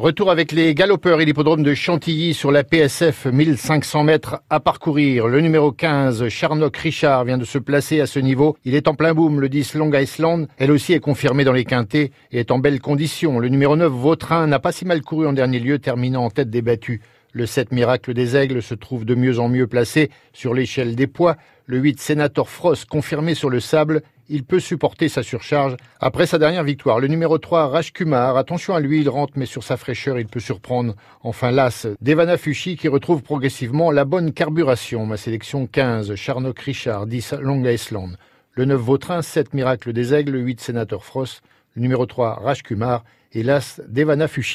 Retour avec les galopeurs et l'hippodrome de Chantilly sur la PSF 1500 mètres à parcourir. Le numéro 15, Charnock Richard, vient de se placer à ce niveau. Il est en plein boom. Le 10, Long Island, elle aussi est confirmée dans les quintés et est en belle condition. Le numéro 9, Vautrin, n'a pas si mal couru en dernier lieu, terminant en tête des battus. Le 7 Miracle des Aigles se trouve de mieux en mieux placé sur l'échelle des poids. Le 8 Sénator Frost confirmé sur le sable. Il peut supporter sa surcharge après sa dernière victoire. Le numéro 3 Rajkumar, attention à lui, il rentre mais sur sa fraîcheur il peut surprendre. Enfin l'As Devana Fushi qui retrouve progressivement la bonne carburation. Ma sélection 15 Charnock Richard 10 Long Island. Le 9 Vautrin 7 Miracle des Aigles, le 8 Sénator Frost, le numéro 3 Rajkumar et l'As Devana Fushi.